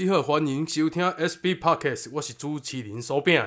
你好，欢迎收听 SB Podcast，我是主持人苏炳。